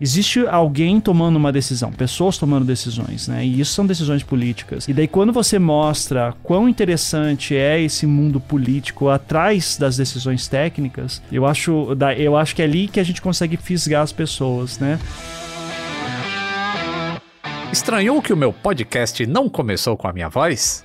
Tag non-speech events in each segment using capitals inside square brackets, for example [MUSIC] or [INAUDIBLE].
Existe alguém tomando uma decisão, pessoas tomando decisões, né? E isso são decisões políticas. E daí quando você mostra quão interessante é esse mundo político atrás das decisões técnicas, eu acho, eu acho que é ali que a gente consegue fisgar as pessoas, né? Estranhou que o meu podcast não começou com a minha voz?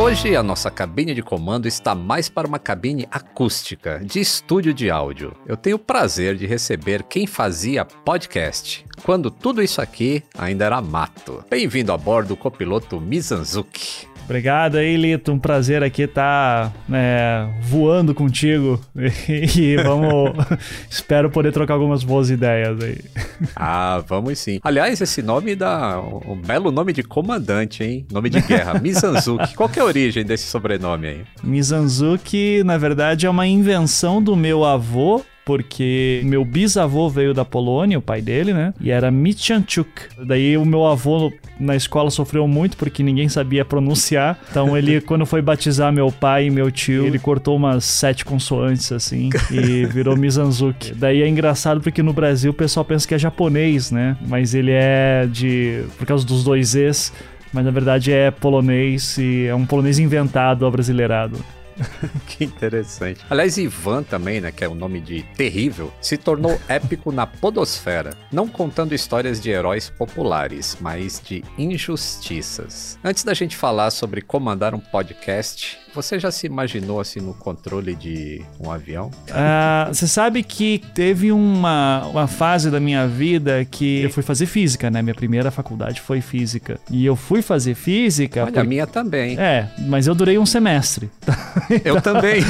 Hoje a nossa cabine de comando está mais para uma cabine acústica, de estúdio de áudio. Eu tenho o prazer de receber quem fazia podcast, quando tudo isso aqui ainda era mato. Bem-vindo a bordo copiloto Mizanzuki. Obrigado aí, Lito. Um prazer aqui estar tá, né, voando contigo. [LAUGHS] E vamos. [LAUGHS] espero poder trocar algumas boas ideias aí. [LAUGHS] Ah, vamos sim. Aliás, esse nome dá um belo nome de comandante, hein? Nome de guerra. Mizanzuki. Qual que é a origem desse sobrenome aí? Mizanzuki, na verdade, é uma invenção do meu avô porque meu bisavô veio da Polônia, o pai dele, né? E era Michanchuk. Daí o meu avô na escola sofreu muito porque ninguém sabia pronunciar. Então ele, [LAUGHS] quando foi batizar meu pai e meu tio, ele cortou umas sete consoantes assim [LAUGHS] e virou Mizanzuki. Daí é engraçado porque no Brasil o pessoal pensa que é japonês, né? Mas ele é de. por causa dos dois Es. Mas na verdade é polonês e é um polonês inventado, abrasileirado. [LAUGHS] que interessante. Aliás, Ivan também, né, que é o um nome de terrível, se tornou épico na podosfera, não contando histórias de heróis populares, mas de injustiças. Antes da gente falar sobre comandar um podcast, você já se imaginou assim no controle de um avião? Ah, você sabe que teve uma, uma fase da minha vida que eu fui fazer física, né? Minha primeira faculdade foi física. E eu fui fazer física. Olha, a minha também. É, mas eu durei um semestre. [LAUGHS] Eu também.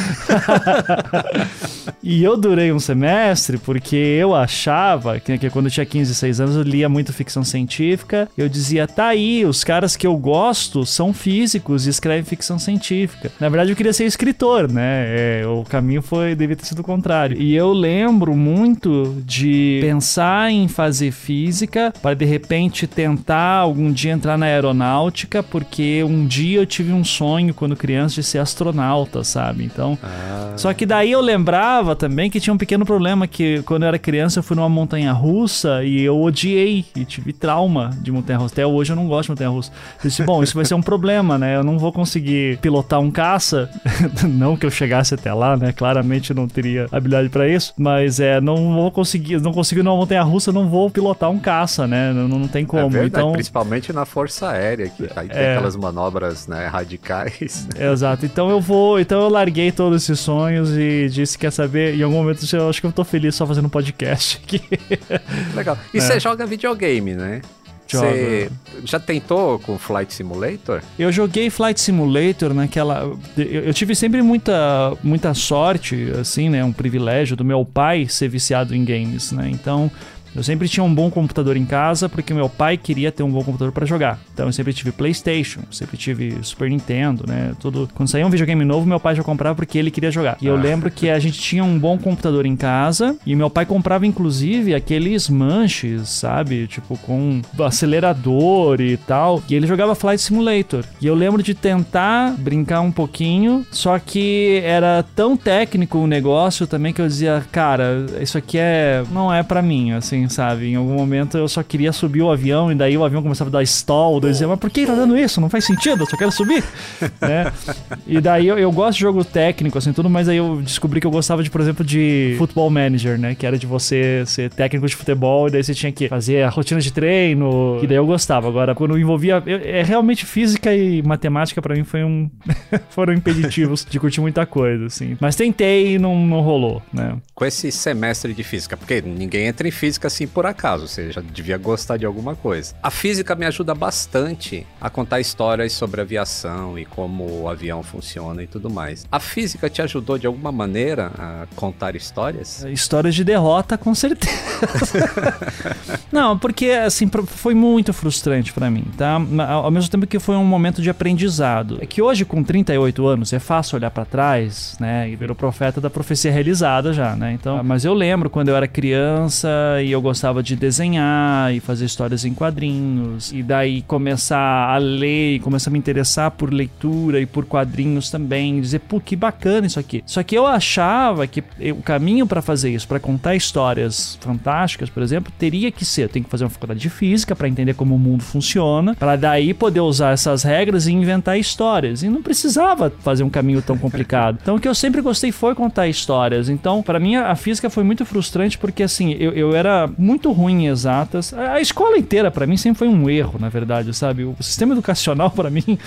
[LAUGHS] e eu durei um semestre porque eu achava que, que quando eu tinha 15, 16 anos eu lia muito ficção científica. Eu dizia, tá aí, os caras que eu gosto são físicos e escrevem ficção científica. Na verdade, eu queria ser escritor, né? É, o caminho foi devia ter sido o contrário. E eu lembro muito de pensar em fazer física para de repente tentar algum dia entrar na aeronáutica, porque um dia eu tive um sonho quando criança de ser astronauta, sabe? Então, ah. só que daí eu lembrava também que tinha um pequeno problema que quando eu era criança eu fui numa montanha russa e eu odiei e tive trauma de montanha russa. Até hoje eu não gosto de montanha russa. Eu disse, bom, isso vai ser um problema, né? Eu não vou conseguir pilotar um caça. [LAUGHS] não que eu chegasse até lá, né? Claramente não teria habilidade para isso, mas é, não vou conseguir, não consigo numa montanha russa, não vou pilotar um caça, né? Não, não tem como. É verdade, então, principalmente na Força Aérea, que aí tem é, aquelas manobras, né, radicais. [LAUGHS] Exato. Então eu vou, então eu larguei todos esses sonhos e disse quer saber, em algum momento eu acho que eu tô feliz só fazendo um podcast aqui. Legal. E [LAUGHS] é. você joga videogame, né? Você já tentou com Flight Simulator? Eu joguei Flight Simulator naquela. Eu tive sempre muita, muita sorte, assim, né? Um privilégio do meu pai ser viciado em games, né? Então, eu sempre tinha um bom computador em casa porque meu pai queria ter um bom computador para jogar. Então eu sempre tive PlayStation, sempre tive Super Nintendo, né? Tudo. Quando saía um videogame novo, meu pai já comprava porque ele queria jogar. E eu ah. lembro que a gente tinha um bom computador em casa e meu pai comprava inclusive aqueles manches, sabe? Tipo com acelerador e tal. E ele jogava Flight Simulator. E eu lembro de tentar brincar um pouquinho, só que era tão técnico o negócio também que eu dizia, cara, isso aqui é não é para mim, assim assim, sabe? Em algum momento eu só queria subir o avião e daí o avião começava a dar stall, eu dizia, mas por que tá dando isso? Não faz sentido, eu só quero subir, [LAUGHS] né? E daí eu, eu gosto de jogo técnico, assim, tudo, mas aí eu descobri que eu gostava de, por exemplo, de Football Manager, né? Que era de você ser técnico de futebol e daí você tinha que fazer a rotina de treino, e daí eu gostava. Agora, quando envolvia... eu- é realmente física e matemática pra mim foi um... [LAUGHS] foram impeditivos de curtir muita coisa, assim. Mas tentei e não, não rolou, né? Com esse semestre de física, porque ninguém entra em física assim por acaso, você já devia gostar de alguma coisa. A física me ajuda bastante a contar histórias sobre aviação e como o avião funciona e tudo mais. A física te ajudou de alguma maneira a contar histórias? Histórias de derrota, com certeza. [LAUGHS] Não, porque assim foi muito frustrante pra mim, tá? Ao mesmo tempo que foi um momento de aprendizado. É que hoje com 38 anos é fácil olhar pra trás, né, e ver o profeta da profecia realizada já, né? Então, mas eu lembro quando eu era criança e eu gostava de desenhar e fazer histórias em quadrinhos e daí começar a ler e começar a me interessar por leitura e por quadrinhos também, dizer, pô, que bacana isso aqui. Só que eu achava que eu- o caminho pra fazer isso, pra contar histórias fantásticas, por exemplo, teria que ser, eu tenho que fazer uma faculdade de física pra entender como o mundo funciona, pra daí poder usar essas regras e inventar histórias. E não precisava fazer um caminho tão complicado. Então o que eu sempre gostei foi contar histórias. Então, pra mim a a física foi muito frustrante porque assim, eu, eu era muito ruim em exatas. A, escola inteira pra mim sempre foi um erro, na verdade, sabe? O sistema educacional [LAUGHS] pra mim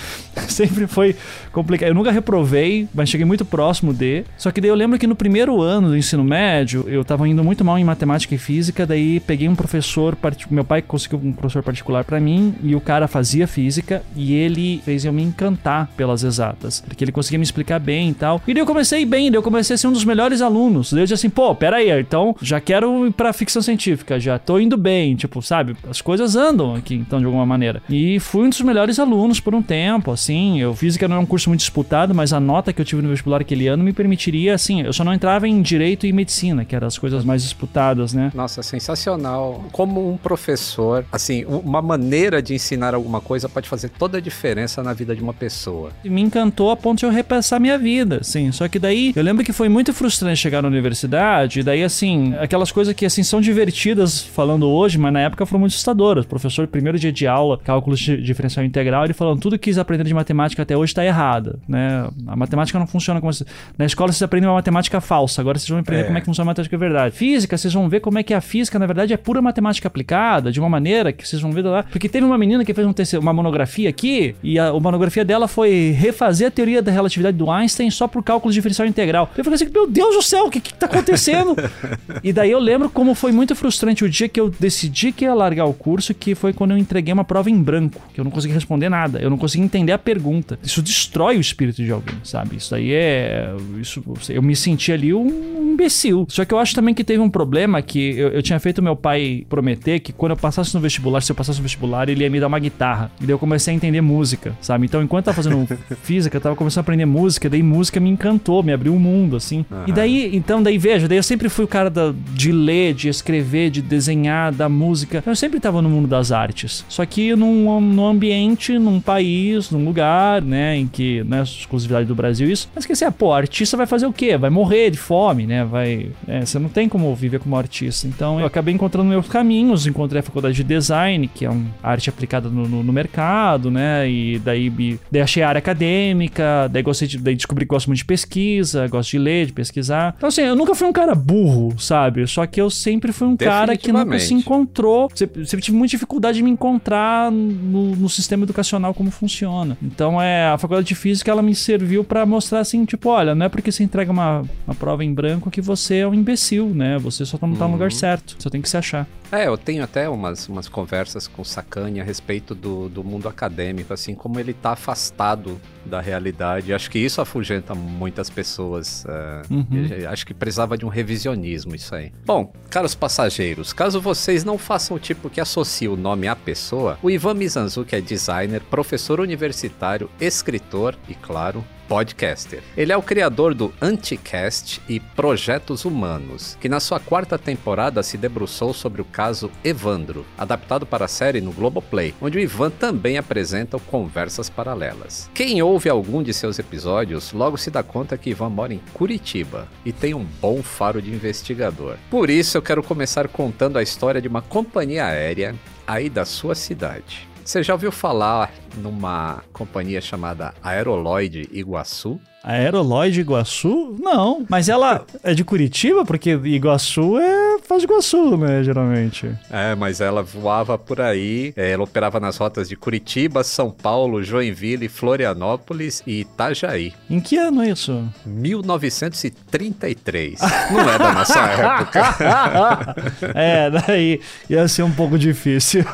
sempre foi complicado. Eu nunca reprovei, mas cheguei muito próximo de. Só que daí eu lembro que no primeiro ano do ensino médio, eu tava indo muito mal em matemática e física, daí peguei um professor, parti- meu pai conseguiu um professor particular pra mim, e o cara fazia física, e ele fez eu me encantar pelas exatas, porque ele conseguia me explicar bem e tal. E daí eu comecei bem, daí eu comecei a ser um dos melhores alunos. Daí eu disse assim, pô, pera aí, então já quero ir pra ficção científica, já tô indo bem, tipo, sabe? As coisas andam aqui, então, de alguma maneira. E fui um dos melhores alunos por um tempo, assim. Eu física não é um curso muito disputado, mas a nota que eu tive no vestibular aquele ano me permitiria, assim, eu só não entrava em direito e medicina, que eram as coisas mais disputadas, né? Nossa, sensacional. Como um professor, assim, uma maneira de ensinar alguma coisa pode fazer toda a diferença na vida de uma pessoa. E me encantou a ponto de eu repensar minha vida, assim. Só que daí, eu lembro que foi muito frustrante chegar na universidade, e daí, assim, aquelas coisas que, assim, são divertidas falando hoje, mas na época foram muito assustadoras. O professor, primeiro dia de aula, cálculo de diferencial integral, ele falando, tudo que quis aprender de matemática até hoje tá errado, né? A matemática não funciona como... Na escola vocês aprendem uma matemática falsa, agora vocês vão aprender É. como é que funciona a matemática verdade. Física, vocês vão ver como é que a física, na verdade, é pura matemática aplicada, de uma maneira que vocês vão ver lá. Porque teve uma menina que fez um TCC uma monografia aqui, e a, a monografia dela foi refazer a teoria da relatividade do Einstein só por cálculo de diferencial integral. Eu falei assim, meu Deus do céu, o que que tá acontecendo? [LAUGHS] e daí eu lembro como foi muito frustrante o dia que eu decidi que ia largar o curso, que foi quando eu entreguei uma prova em branco, que eu não consegui responder nada, eu não consegui entender a pergunta. Isso destrói o espírito de alguém, sabe? Isso aí é... Isso, eu me senti ali um imbecil. Só que eu acho também que teve um problema que eu, eu tinha feito meu pai prometer que quando eu passasse no vestibular, se eu passasse no vestibular, ele ia me dar uma guitarra. E daí eu comecei a entender música, sabe? Então, enquanto eu tava fazendo [LAUGHS] física, eu tava começando a aprender música, daí música me encantou, me abriu um mundo, assim. E daí, então, daí veja, daí eu sempre fui o cara da- de ler, de escrever, de desenhar, da música. Eu sempre tava no mundo das artes. Só que num, num ambiente, num país, num lugar, né, em que, não é exclusividade do Brasil isso, mas que assim, ah, pô, artista vai fazer o quê? Vai morrer de fome, né? Vai. é, você não tem como viver como artista. Então eu acabei encontrando meus caminhos, encontrei a faculdade de design, que é uma arte aplicada no, no- no mercado, né? E daí, me- daí achei a área acadêmica, daí gostei de, daí descobri que gosto muito de pesquisa, gosto de ler, de pesquisar. Então, assim, eu nunca fui um cara burro, sabe? Só que eu sempre fui um cara que nunca se encontrou. Sempre, sempre tive muita dificuldade de me encontrar no, no sistema educacional como funciona. Então, é, a faculdade de física ela me serviu pra mostrar assim, tipo, olha, não é porque você entrega uma, uma prova em branco que você é um imbecil, né? Você só não tá no lugar certo. Você tem que se achar. É, eu tenho até umas, umas conversas com o Sacani a respeito do, do mundo acadêmico, assim, como ele tá afastado da realidade. Acho que isso afugenta muitas pessoas. é, Uhum. Acho que precisava de um revisionismo isso aí. Bom, caros passageiros, caso vocês não façam o tipo que associa o nome à pessoa, o Ivan Mizanzuki é designer, professor universitário, escritor e, claro, podcaster. Ele é o criador do Anticast e Projetos Humanos, que na sua quarta temporada se debruçou sobre o caso Evandro, adaptado para a série no Globoplay, onde o Ivan também apresenta Conversas Paralelas. Quem ouve algum de seus episódios logo se dá conta que Ivan mora em Curitiba e tem um bom faro de investigador. Por isso eu quero começar contando a história de uma companhia aérea aí da sua cidade. Você já ouviu falar numa companhia chamada Aeroloid Iguaçu? Aeroloid Iguaçu? Não. Mas ela é de Curitiba? Porque Iguaçu é faz de Iguaçu, né, geralmente. É, mas ela voava por aí, é, ela operava nas rotas de Curitiba, São Paulo, Joinville, Florianópolis e Itajaí. Em que ano é isso? 1933. Não é da nossa [LAUGHS] época. [LAUGHS] é, daí ia ser um pouco difícil.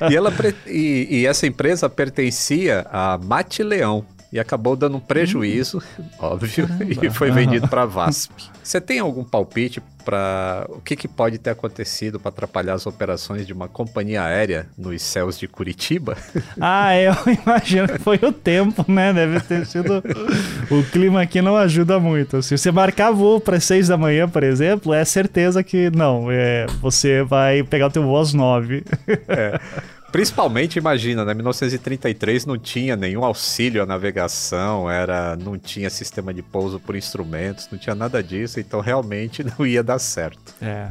É. E, ela, e, e essa empresa pertencia a Mate Leão, e acabou dando um prejuízo, hum. óbvio, [LAUGHS] Caramba. e foi vendido para a VASP. Você tem algum palpite para o que, que, pode ter acontecido para atrapalhar as operações de uma companhia aérea nos céus de Curitiba? [LAUGHS] Ah, eu [LAUGHS] imagino que foi o tempo, né? Deve ter sido. o clima aqui não ajuda muito. Se você marcar voo para seis da manhã, por exemplo, é certeza que não. É, você vai pegar o teu voo às nove. É. Principalmente, imagina, né? 1933 não tinha nenhum auxílio à navegação, era, não tinha sistema de pouso por instrumentos, não tinha nada disso, então realmente [LAUGHS] não ia dar certo. É.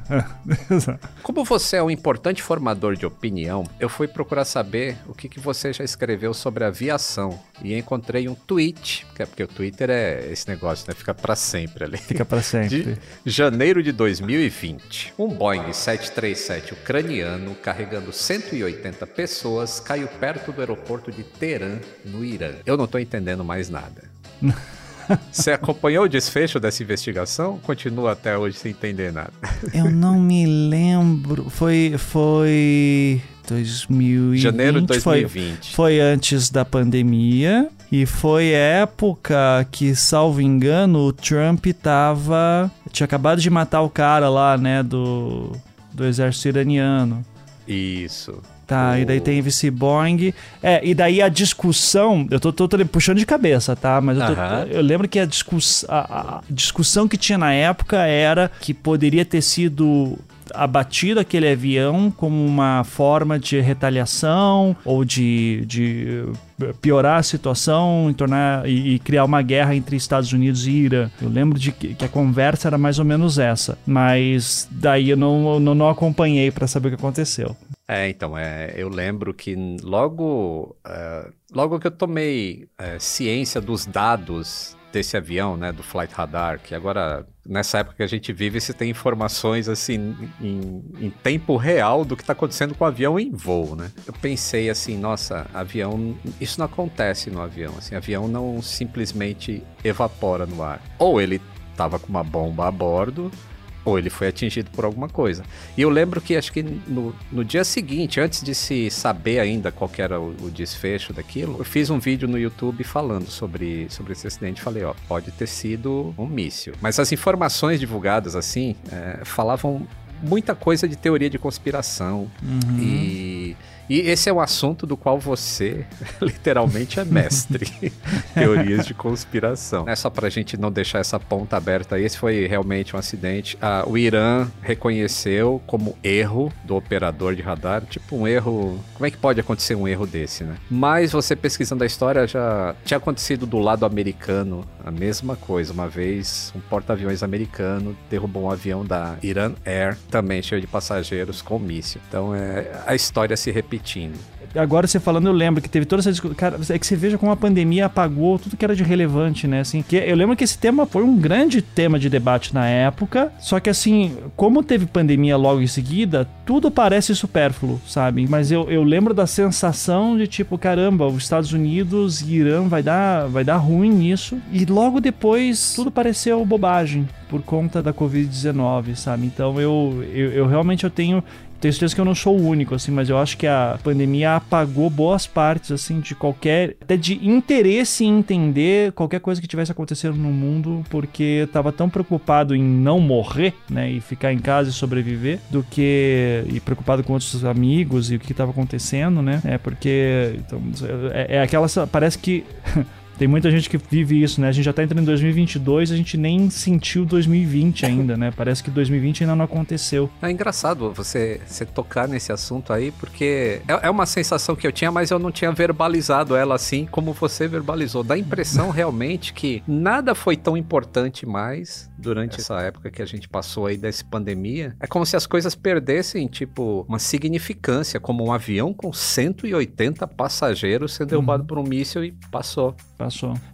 [LAUGHS] Como você é um importante formador de opinião, eu fui procurar saber o que, que você já escreveu sobre aviação e encontrei um tweet, que é porque o Twitter é esse negócio, né? Fica para sempre ali. Fica para [LAUGHS] sempre. De janeiro de 2020. Um Boeing 737 ucraniano carregando 180 pessoas caiu perto do aeroporto de Teherã, no Irã. Eu não estou entendendo mais nada. [LAUGHS] Você acompanhou o desfecho dessa investigação? Continua até hoje sem entender nada. Eu não me lembro. Foi. Foi. 2020. Janeiro de 2020. Foi, foi antes da pandemia. E foi época que, salvo engano, o Trump tava. Tinha acabado de matar o cara lá, né? Do, do exército iraniano. Isso. Tá, oh. e daí tem esse Boeing. É, e daí a discussão, eu tô, tô, tô puxando de cabeça, tá? Mas eu, tô, uh -huh. eu lembro que a, discuss, a, a discussão que tinha na época era que poderia ter sido abatido aquele avião como uma forma de retaliação ou de, de piorar a situação tornar, e, e, criar uma guerra entre Estados Unidos e Irã. Eu lembro de que, que a conversa era mais ou menos essa, mas daí eu não, não, não acompanhei para saber o que aconteceu. É, então, é, eu lembro que logo, uh, logo que eu tomei uh, ciência dos dados desse avião, né, do Flight Radar, que agora, nessa época que a gente vive, você tem informações, assim, em, em tempo real do que está acontecendo com o avião em voo, né? Eu pensei assim, nossa, avião, isso não acontece no avião, assim, avião não simplesmente evapora no ar. Ou ele estava com uma bomba a bordo, ou ele foi atingido por alguma coisa. E eu lembro que acho que no, no dia seguinte, antes de se saber ainda qual era o, o, desfecho daquilo, eu fiz um vídeo no YouTube falando sobre, sobre esse acidente. Falei, ó, pode ter sido um míssil. Mas as informações divulgadas assim é, falavam muita coisa de teoria de conspiração uhum. e e esse é um assunto do qual você, [LAUGHS] literalmente, é mestre. Teorias de conspiração. É só pra gente não deixar essa ponta aberta. Esse foi realmente um acidente. Ah, o Irã reconheceu como erro do operador de radar. Tipo um erro. Como é que pode acontecer um erro desse, né? Mas você pesquisando a história já tinha acontecido do lado americano a mesma coisa. Uma vez, um porta-aviões americano derrubou um avião da Iran Air, também cheio de passageiros com míssil. Então é, a história se Agora você falando, eu lembro que teve toda essa discussão. Cara, é que você veja como a pandemia apagou tudo que era de relevante, né? Assim, que eu lembro que esse tema foi um grande tema de debate na época. Só que assim, como teve pandemia logo em seguida, tudo parece supérfluo, sabe? Mas eu, eu lembro da sensação de tipo, caramba, os Estados Unidos e Irã vai dar, vai dar ruim nisso. E logo depois tudo pareceu bobagem por conta da Covid-19, sabe? Então eu, eu, eu realmente eu tenho tenho certeza que eu não sou o único, assim, mas eu acho que a pandemia apagou boas partes, assim, de qualquer. até de interesse em entender qualquer coisa que tivesse acontecendo no mundo, porque tava tão preocupado em não morrer, né, e ficar em casa e sobreviver, do que. e preocupado com outros amigos e o que estava acontecendo, né, é porque. Então, é, é aquela. parece que. [LAUGHS] Tem muita gente que vive isso, né? A gente já tá entrando em 2022, a gente nem sentiu 2020 ainda, né? Parece que 2020 ainda não aconteceu. É engraçado você, você tocar nesse assunto aí, porque é, é uma sensação que eu tinha, mas eu não tinha verbalizado ela assim como você verbalizou. Dá a impressão [LAUGHS] realmente que nada foi tão importante mais durante essa época que a gente passou aí dessa pandemia. É como se as coisas perdessem, tipo, uma significância, como um avião com 180 passageiros sendo derrubado uhum. por um míssil e passou. Passou.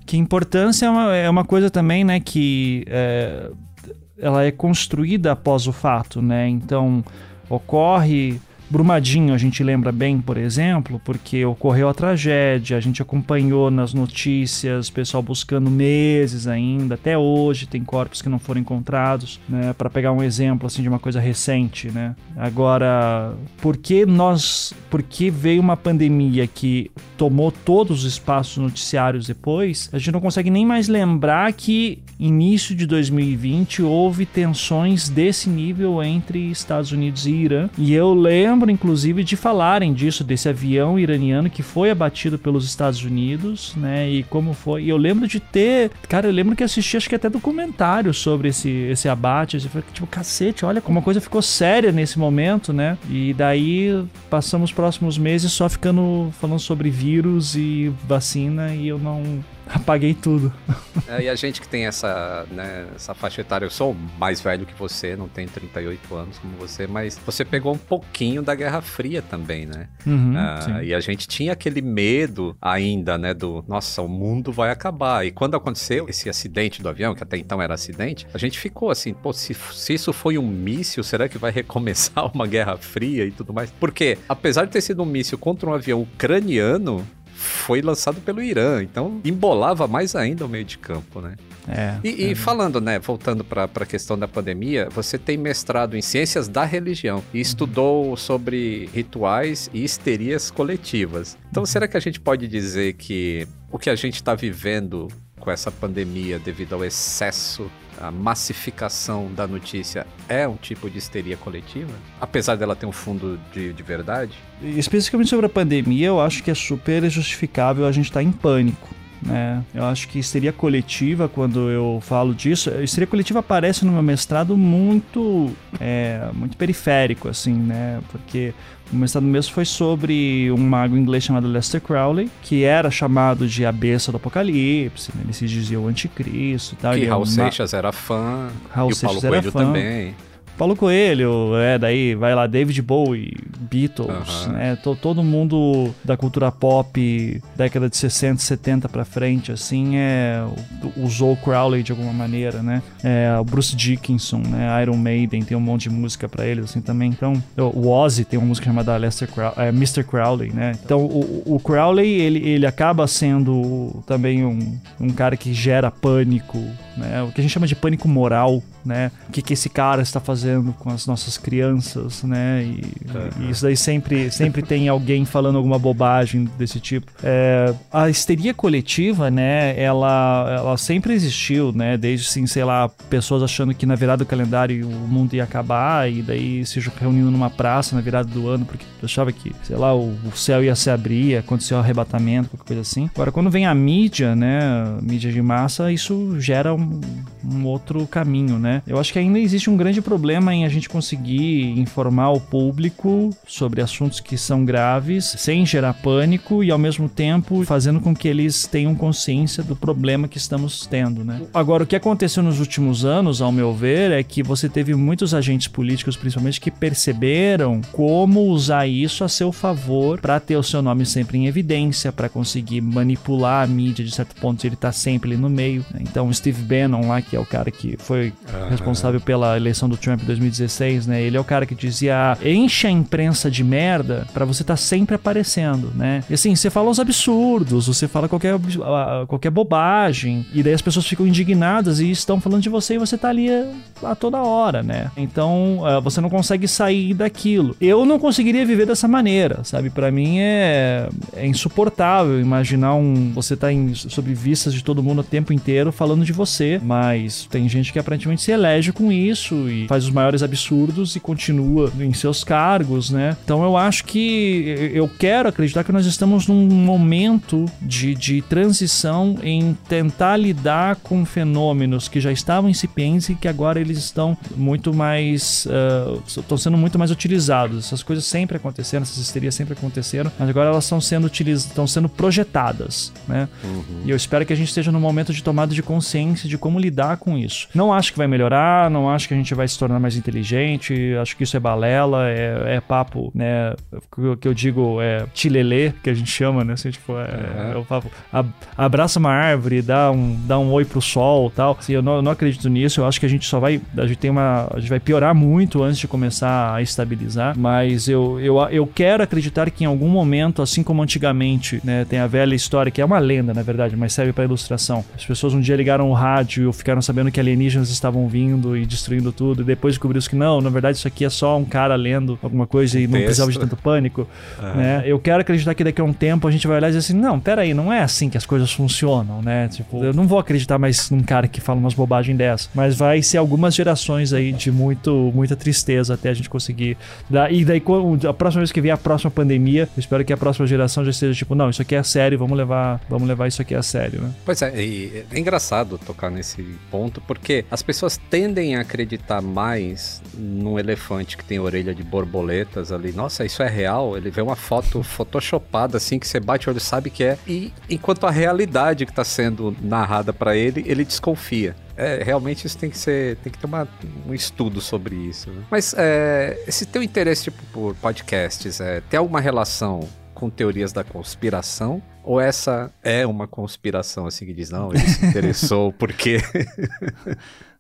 Que importância é uma, é uma coisa também, né, que é, ela é construída após o fato, né? Então, ocorre Brumadinho a gente lembra bem, por exemplo, porque ocorreu a tragédia, a gente acompanhou nas notícias, pessoal buscando meses ainda, até hoje tem corpos que não foram encontrados, né? Para pegar um exemplo assim de uma coisa recente, né? Agora, por que nós, por que veio uma pandemia que tomou todos os espaços noticiários depois? A gente não consegue nem mais lembrar que início de 2020 houve tensões desse nível entre Estados Unidos e Irã. E eu lembro lembro, inclusive, de falarem disso, desse avião iraniano que foi abatido pelos Estados Unidos, né? E como foi. E eu lembro de ter. Cara, eu lembro que assisti, acho que até documentário sobre esse, esse abate. Assim, tipo, cacete, olha como a coisa ficou séria nesse momento, né? E daí passamos os próximos meses só ficando falando sobre vírus e vacina e eu não apaguei tudo. [LAUGHS] É, e a gente que tem essa, né, essa faixa etária, eu sou mais velho que você, não tenho 38 anos como você, mas você pegou um pouquinho da Guerra Fria também, né? Uhum, ah, e a gente tinha aquele medo ainda, né, do, nossa, o mundo vai acabar. E quando aconteceu esse acidente do avião, que até então era acidente, a gente ficou assim, pô, se, se isso foi um míssil, será que vai recomeçar [LAUGHS] uma Guerra Fria e tudo mais? Porque, apesar de ter sido um míssil contra um avião ucraniano, foi lançado pelo Irã, então embolava mais ainda o meio de campo, né? É, e, é. e falando, né, voltando para a questão da pandemia, você tem mestrado em ciências da religião e estudou sobre rituais e histerias coletivas. Então, uhum. será que a gente pode dizer que o que a gente está vivendo com essa pandemia devido ao excesso a massificação da notícia é um tipo de histeria coletiva, apesar dela ter um fundo de, de verdade? Especificamente sobre a pandemia, eu acho que é super justificável a gente estar tá em pânico. Né? Eu acho que histeria coletiva, quando eu falo disso, histeria coletiva aparece no meu mestrado muito, é, muito periférico, assim, né? Porque o mestrado mesmo foi sobre um mago inglês chamado Lester Crowley, que era chamado de a besta do apocalipse, né? ele se dizia o anticristo e tal. Que Raul é Seixas era fã, Raul e o Paulo Coelho fã. também. Paulo Coelho, é, daí vai lá David Bowie, Beatles, né? Todo, todo mundo da cultura pop, década de 60, 70 pra frente, assim, é, usou o Crowley de alguma maneira, né? É, o Bruce Dickinson, né? Iron Maiden tem um monte de música para eles, assim, também. Então, o Ozzy tem uma música chamada Lester Crowley, é, Mr. Crowley, né? Então, o, o Crowley, ele, ele acaba sendo também um, um cara que gera pânico, né? O que a gente chama de pânico moral, né? O que, que esse cara está fazendo com as nossas crianças, né? E, uhum. e isso daí sempre, sempre tem alguém falando alguma bobagem desse tipo. É, a histeria coletiva, né? Ela, ela sempre existiu, né? Desde, assim, sei lá, pessoas achando que na virada do calendário o mundo ia acabar e daí se reunindo numa praça na virada do ano porque achava que, sei lá, o, o céu ia se abrir, aconteceu um arrebatamento, qualquer coisa assim. Agora, quando vem a mídia, né? Mídia de massa, isso gera um, um outro caminho, né? Eu acho que ainda existe um grande problema em a gente conseguir informar o público sobre assuntos que são graves, sem gerar pânico e ao mesmo tempo fazendo com que eles tenham consciência do problema que estamos tendo, né? Agora, o que aconteceu nos últimos anos, ao meu ver, é que você teve muitos agentes políticos, principalmente, que perceberam como usar isso a seu favor para ter o seu nome sempre em evidência, para conseguir manipular a mídia de certo ponto, ele tá sempre ali no meio. Né? Então, Steve Bannon lá, que é o cara que foi uhum. responsável pela eleição do Trump 2016, né? Ele é o cara que dizia: enche a imprensa de merda para você estar tá sempre aparecendo, né? E assim, você fala os absurdos, você fala qualquer, qualquer bobagem, e daí as pessoas ficam indignadas e estão falando de você e você tá ali a toda hora, né? Então é, você não consegue sair daquilo. Eu não conseguiria viver dessa maneira, sabe? Para mim é, é insuportável imaginar um você tá em, sob vistas de todo mundo o tempo inteiro falando de você, mas tem gente que aparentemente se elege com isso e faz os maiores absurdos e continua em seus cargos, né? Então eu acho que eu quero acreditar que nós estamos num momento de, de transição em tentar lidar com fenômenos que já estavam incipientes e que agora eles estão muito mais. Uh, estão sendo muito mais utilizados. Essas coisas sempre aconteceram, essas histerias sempre aconteceram, mas agora elas estão sendo utilizadas, estão sendo projetadas, né? Uhum. E eu espero que a gente esteja no momento de tomada de consciência de como lidar com isso. Não acho que vai melhorar, não acho que a gente vai se tornar mais inteligente, acho que isso é balela, é, é papo, né? O que eu digo é tilelê, que a gente chama, né? Assim, tipo, é, é o papo. Abraça uma árvore, dá um, dá um oi pro sol tal. Assim, eu, não, eu não acredito nisso, eu acho que a gente só vai. A gente tem uma. A gente vai piorar muito antes de começar a estabilizar. Mas eu, eu, eu quero acreditar que em algum momento, assim como antigamente, né? Tem a velha história, que é uma lenda, na verdade, mas serve para ilustração. As pessoas um dia ligaram o rádio e ficaram sabendo que alienígenas estavam vindo e destruindo tudo. E depois descobriu que não, na verdade, isso aqui é só um cara lendo alguma coisa e não precisava de tanto pânico. Né? Eu quero acreditar que daqui a um tempo a gente vai olhar e dizer assim: não, peraí, não é assim que as coisas funcionam, né? Tipo, eu não vou acreditar mais num cara que fala umas bobagens dessas. Mas vai ser algumas gerações aí de muito, muita tristeza até a gente conseguir. E daí, a próxima vez que vier a próxima pandemia, eu espero que a próxima geração já esteja tipo, não, isso aqui é sério, vamos levar, vamos levar isso aqui a sério, né? Pois é, e é engraçado tocar nesse ponto, porque as pessoas tendem a acreditar mais num elefante que tem orelha de borboletas ali. Nossa, isso é real? Ele vê uma foto [LAUGHS] photoshopada assim que você bate o olho sabe que é. E enquanto a realidade que está sendo narrada para ele, ele desconfia. É, realmente isso tem que ser. Tem que ter uma, um estudo sobre isso. Né? Mas é, esse teu interesse tipo, por podcasts, é, tem alguma relação com teorias da conspiração? Ou essa é uma conspiração, assim, que diz, não, ele se interessou [LAUGHS] porque.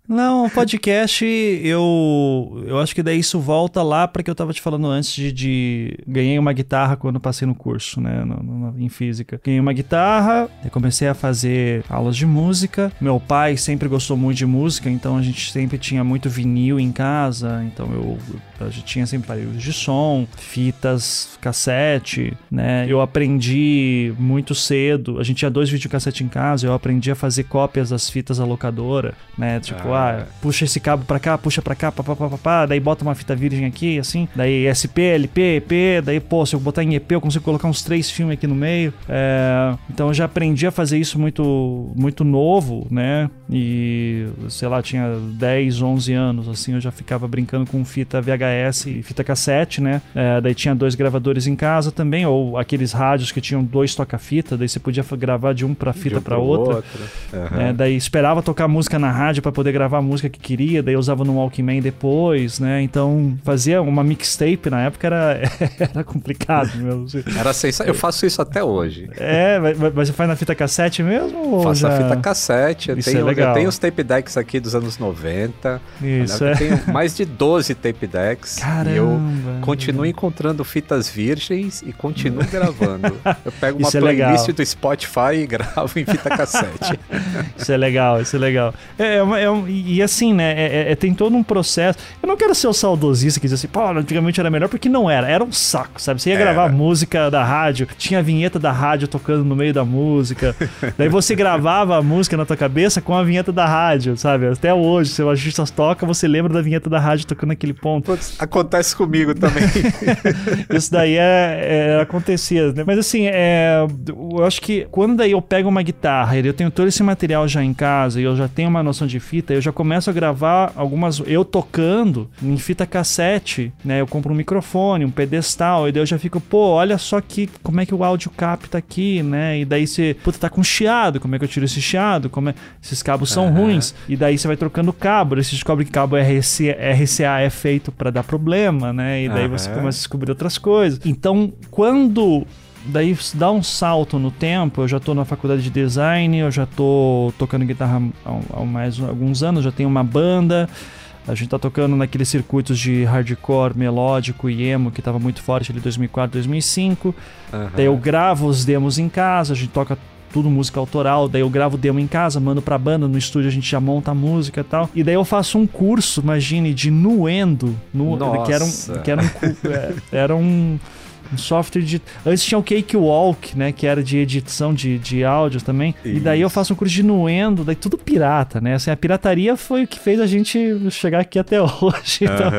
Não, podcast, eu eu acho que daí isso volta lá para que eu estava te falando antes de, de, ganhei uma guitarra quando passei no curso, né, no, no, em física. Ganhei uma guitarra, comecei a fazer aulas de música. Meu pai sempre gostou muito de música, então a gente sempre tinha muito vinil em casa, então eu a gente tinha sempre aparelhos de som, fitas, cassete, né? Eu aprendi muito cedo, a gente tinha dois videocassetes em casa, eu aprendi a fazer cópias das fitas da locadora, né? Tipo, ah, ah puxa esse cabo pra cá, puxa pra cá, papapá, daí bota uma fita virgem aqui, assim, daí SP, LP, EP, daí, pô, se eu botar em EP eu consigo colocar uns três filmes aqui no meio. É, então eu já aprendi a fazer isso muito, muito novo, né? E, sei lá, tinha 10, 11 anos, assim, eu já ficava brincando com fita VHS e fita cassete, né? É, daí tinha dois gravadores em casa também, ou aqueles rádios que tinham dois toca-fita, daí você podia gravar de um pra fita um pra outra. Uhum. É, daí esperava tocar música na rádio para poder gravar a música que queria, daí usava no Walkman depois, né? Então fazia uma mixtape na época era, [LAUGHS] era complicado mesmo. Era sensacional. Eu faço isso até hoje. É, mas você faz na fita cassete mesmo? Faço já... a fita cassete. Eu tenho, é legal. eu tenho os tape decks aqui dos anos 90. Isso, é. Eu tenho mais de 12 tape decks. Caramba. E eu continuo encontrando fitas virgens e continuo gravando. Eu pego [LAUGHS] uma é playlist do Spotify e gravo em fita cassete. [LAUGHS] isso é legal, isso é legal. É, é, é e assim, né? É, tem todo um processo. Eu não quero ser o saudosista que diz assim, pô, antigamente era melhor, porque não era. Era um saco, sabe? Você ia era. gravar música da rádio, tinha a vinheta da rádio tocando no meio da música. [LAUGHS] Daí você gravava a música na tua cabeça com a vinheta da rádio, sabe? Até hoje, se o artista toca, você lembra da vinheta da rádio tocando naquele ponto. Putz, acontece comigo também. [LAUGHS] Isso daí é, é, acontecia, né? Mas assim, é, eu acho que quando daí eu pego uma guitarra e eu tenho todo esse material já em casa e eu já tenho uma noção de fita, eu já começo a gravar algumas. Eu tocando em fita cassete, né? Eu compro um microfone, um pedestal, e daí eu já fico, pô, olha só que como é que o áudio capta aqui, né? E daí você, puta, tá com chiado, como é que eu tiro esse chiado? Como é... Esses cabos são uhum. ruins. E daí você vai trocando cabo, daí você descobre que cabo RC... RCA é feito para dar problema, né? E daí você começa a descobrir outras coisas. Então, quando daí dá um salto no tempo. Eu já tô na faculdade de design, eu já tô tocando guitarra há, há mais alguns anos, já tenho uma banda. A gente tá tocando naqueles circuitos de hardcore melódico e emo que tava muito forte ali 2004, 2005. Uhum. Daí eu gravo os demos em casa, a gente toca tudo música autoral, daí eu gravo demo em casa, mando pra banda, no estúdio a gente já monta a música e tal. E daí eu faço um curso, imagine, de nuendo, nu, que era um, que era um, é, era um um software de. Antes tinha o Cakewalk, né? Que era de edição de, de áudio também. Isso. E daí eu faço um curso de Nuendo, daí tudo pirata, né? Assim, a pirataria foi o que fez a gente chegar aqui até [LAUGHS] hoje. Então,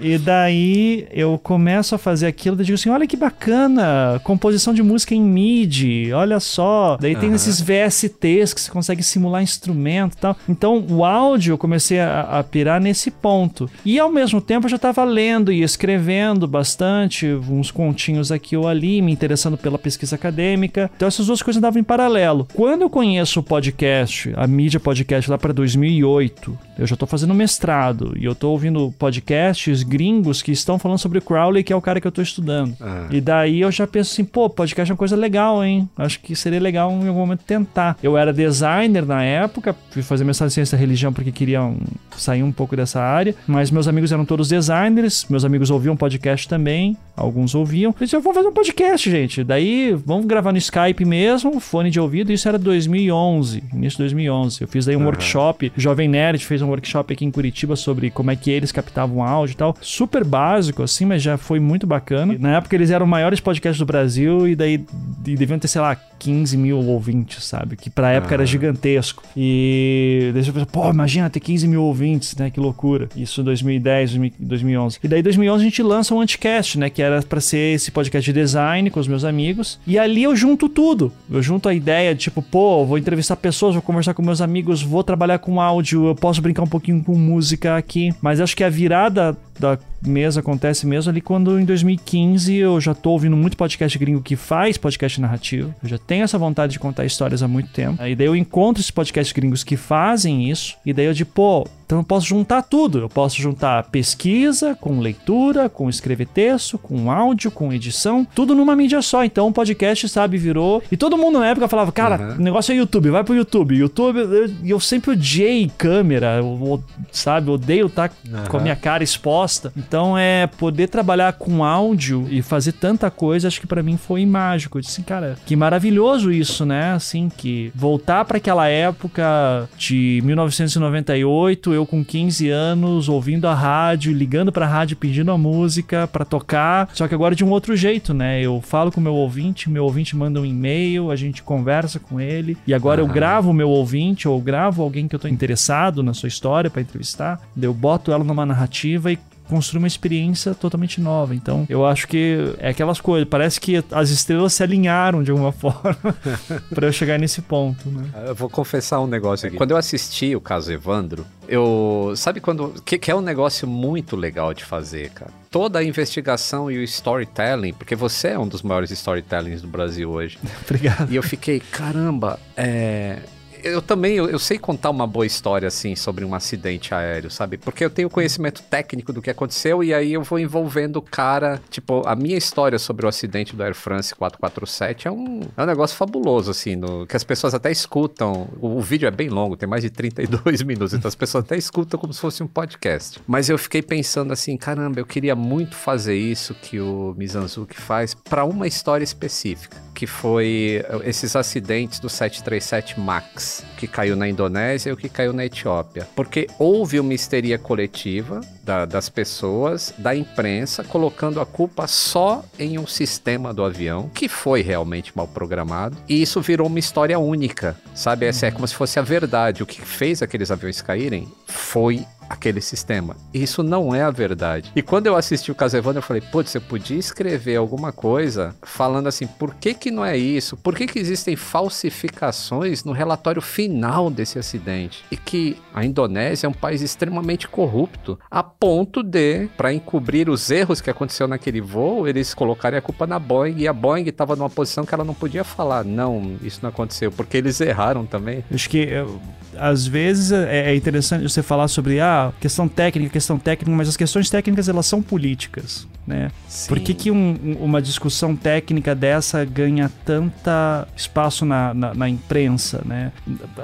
e daí eu começo a fazer aquilo e digo assim: olha que bacana, composição de música em MIDI, olha só. Daí uhum. tem esses VSTs que você consegue simular instrumento e tal. Então o áudio eu comecei a, a pirar nesse ponto. E ao mesmo tempo eu já estava lendo e escrevendo bastante, uns continhos aqui ou ali, me interessando pela pesquisa acadêmica. Então essas duas coisas andavam em paralelo. Quando eu conheço o podcast, a mídia podcast lá para 2008, eu já estou fazendo mestrado e eu estou ouvindo podcasts gringos que estão falando sobre o Crowley, que é o cara que eu tô estudando. Ah. E daí eu já penso assim, pô, podcast é uma coisa legal, hein? Acho que seria legal em algum momento tentar. Eu era designer na época, fui fazer mestrado em ciência da religião porque queriam sair um pouco dessa área, mas meus amigos eram todos designers, meus amigos ouviam podcast também, alguns ouviam. Eu disse, vamos fazer um podcast, gente. Daí, vamos gravar no Skype mesmo, fone de ouvido, isso era 2011, início de 2011. Eu fiz daí um uhum. workshop, Jovem Nerd fez um workshop aqui em Curitiba sobre como é que eles captavam áudio e tal super básico, assim, mas já foi muito bacana. Na época eles eram os maiores podcasts do Brasil e daí e deviam ter, sei lá, 15 mil ouvintes, sabe? Que pra época ah. era gigantesco. E daí você pensa, pô, imagina ter 15 mil ouvintes, né? Que loucura. Isso em 2010, 2011. E daí em 2011 a gente lança um Anticast, né? Que era pra ser esse podcast de design com os meus amigos. E ali eu junto tudo. Eu junto a ideia de tipo, pô, vou entrevistar pessoas, vou conversar com meus amigos, vou trabalhar com áudio, eu posso brincar um pouquinho com música aqui. Mas acho que a virada da Dienstag mesa acontece mesmo ali quando em 2015 eu já tô ouvindo muito podcast gringo que faz podcast narrativo. Eu já tenho essa vontade de contar histórias há muito tempo. Aí daí eu encontro esses podcasts gringos que fazem isso. E daí eu digo, pô, então eu posso juntar tudo. Eu posso juntar pesquisa com leitura, com escrever texto, com áudio, com edição, tudo numa mídia só. Então o podcast, sabe, virou. E todo mundo na época falava, cara, uhum. o negócio é YouTube, vai pro YouTube. YouTube, eu, eu sempre odiei câmera, eu, sabe, odeio estar tá uhum. com a minha cara exposta. Então é poder trabalhar com áudio e fazer tanta coisa, acho que para mim foi mágico. Eu disse, cara, que maravilhoso isso, né? Assim, que voltar para aquela época de 1998 eu com 15 anos ouvindo a rádio, ligando pra rádio pedindo a música para tocar, só que agora de um outro jeito, né? Eu falo com o meu ouvinte, meu ouvinte manda um e-mail, a gente conversa com ele, e agora uhum. eu gravo o meu ouvinte ou gravo alguém que eu tô interessado na sua história para entrevistar, eu boto ela numa narrativa e construir uma experiência totalmente nova. Então, eu acho que é aquelas coisas. Parece que as estrelas se alinharam de alguma [LAUGHS] forma [LAUGHS] para eu chegar nesse ponto. Né? Eu vou confessar um negócio aqui. Quando eu assisti o caso Evandro, eu. Sabe quando. Que, que é um negócio muito legal de fazer, cara? Toda a investigação e o storytelling, porque você é um dos maiores storytellings do Brasil hoje. [LAUGHS] Obrigado. E eu fiquei, caramba, é eu também, eu, eu, sei contar uma boa história, assim, sobre um acidente aéreo, sabe? Porque eu tenho conhecimento técnico do que aconteceu e aí eu vou envolvendo o cara. Tipo, a minha história sobre o acidente do Air France 447 é um, é um negócio fabuloso, assim, no, que as pessoas até escutam. O, o, vídeo é bem longo, tem mais de 32 [LAUGHS] minutos, então as pessoas até escutam como se fosse um podcast. Mas eu fiquei pensando assim, caramba, eu queria muito fazer isso que o Mizanzuki faz para uma história específica, que foi esses acidentes do 737 MAX que caiu na Indonésia e o que caiu na Etiópia. Porque houve uma histeria coletiva da, das pessoas, da imprensa, colocando a culpa só em um sistema do avião, que foi realmente mal programado, e isso virou uma história única, sabe? Essa é como se fosse a verdade. O que fez aqueles aviões caírem foi aquele sistema. Isso não é a verdade. E quando eu assisti o caso Evandro, eu falei, putz, você podia escrever alguma coisa falando assim, por que que não é isso? Por que que existem falsificações no relatório final desse acidente? E que a Indonésia é um país extremamente corrupto, a ponto de, para encobrir os erros que aconteceu naquele voo, eles colocarem a culpa na Boeing e a Boeing estava numa posição que ela não podia falar, não, isso não aconteceu, porque eles erraram também. Acho que eu, às vezes é, é interessante você falar sobre a ah, questão técnica, questão técnica, mas as questões técnicas elas são políticas, né? Sim. Por que, que um, uma discussão técnica dessa ganha tanta espaço na, na, na imprensa, né?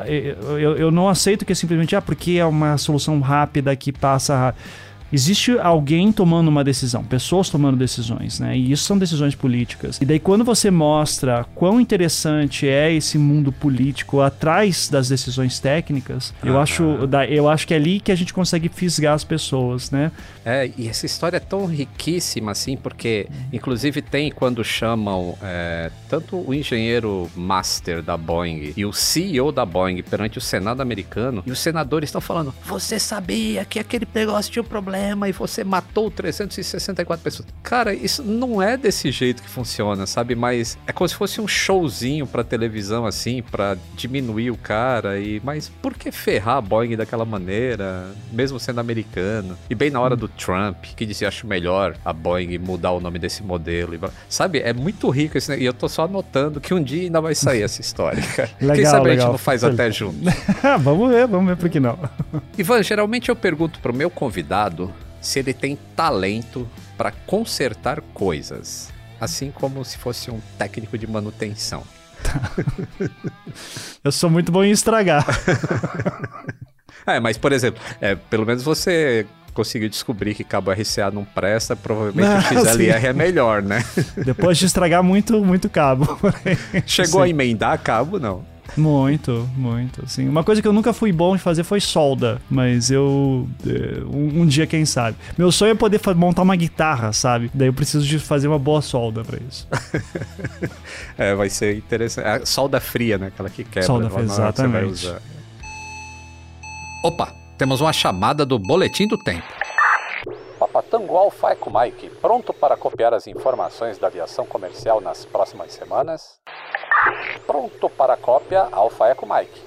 Eu, eu, eu, não aceito que simplesmente, ah, porque é uma solução rápida que passa Existe alguém tomando uma decisão, pessoas tomando decisões, né? E isso são decisões políticas. E daí quando você mostra quão interessante é esse mundo político atrás das decisões técnicas, eu acho, eu acho que é ali que a gente consegue fisgar as pessoas, né? É, e essa história é tão riquíssima assim, porque inclusive tem quando chamam é, tanto o engenheiro master da Boeing e o CEO da Boeing perante o Senado americano, e os senadores estão falando: "Você sabia que aquele negócio tinha um problema e você matou 364 pessoas. Cara, isso não é desse jeito que funciona, sabe? Mas é como se fosse um showzinho pra televisão, assim, pra diminuir o cara. E Mas por que ferrar a Boeing daquela maneira, mesmo sendo americano? E bem na hora do Trump, que disse: acho melhor a Boeing mudar o nome desse modelo. Sabe? É muito rico esse E eu tô só anotando que um dia ainda vai sair essa história, [LAUGHS] cara. legal, Quem sabe legal. a gente não faz [LAUGHS] até junto. [LAUGHS] vamos ver, vamos ver por que não. Ivan, geralmente eu pergunto pro meu convidado se ele tem talento para consertar coisas, assim como se fosse um técnico de manutenção. [LAUGHS] Eu sou muito bom em estragar. [LAUGHS] é, mas por exemplo, é, pelo menos você conseguiu descobrir que cabo RCA não presta, provavelmente não, o XLR sim. é melhor, né? Depois de estragar muito, muito cabo. Chegou sim. a emendar cabo, não? Muito, muito. Assim, uma coisa que eu nunca fui bom em fazer foi solda, mas eu. Um, um dia, quem sabe. Meu sonho é poder montar uma guitarra, sabe? Daí eu preciso de fazer uma boa solda para isso. [LAUGHS] é, vai ser interessante. A solda fria, né? Aquela que quebra. Solda fria, exatamente. Opa, temos uma chamada do Boletim do Tempo. Papatango Alpha Eco Mike, pronto para copiar as informações da aviação comercial nas próximas semanas? Pronto para cópia Alfa Eco Mike.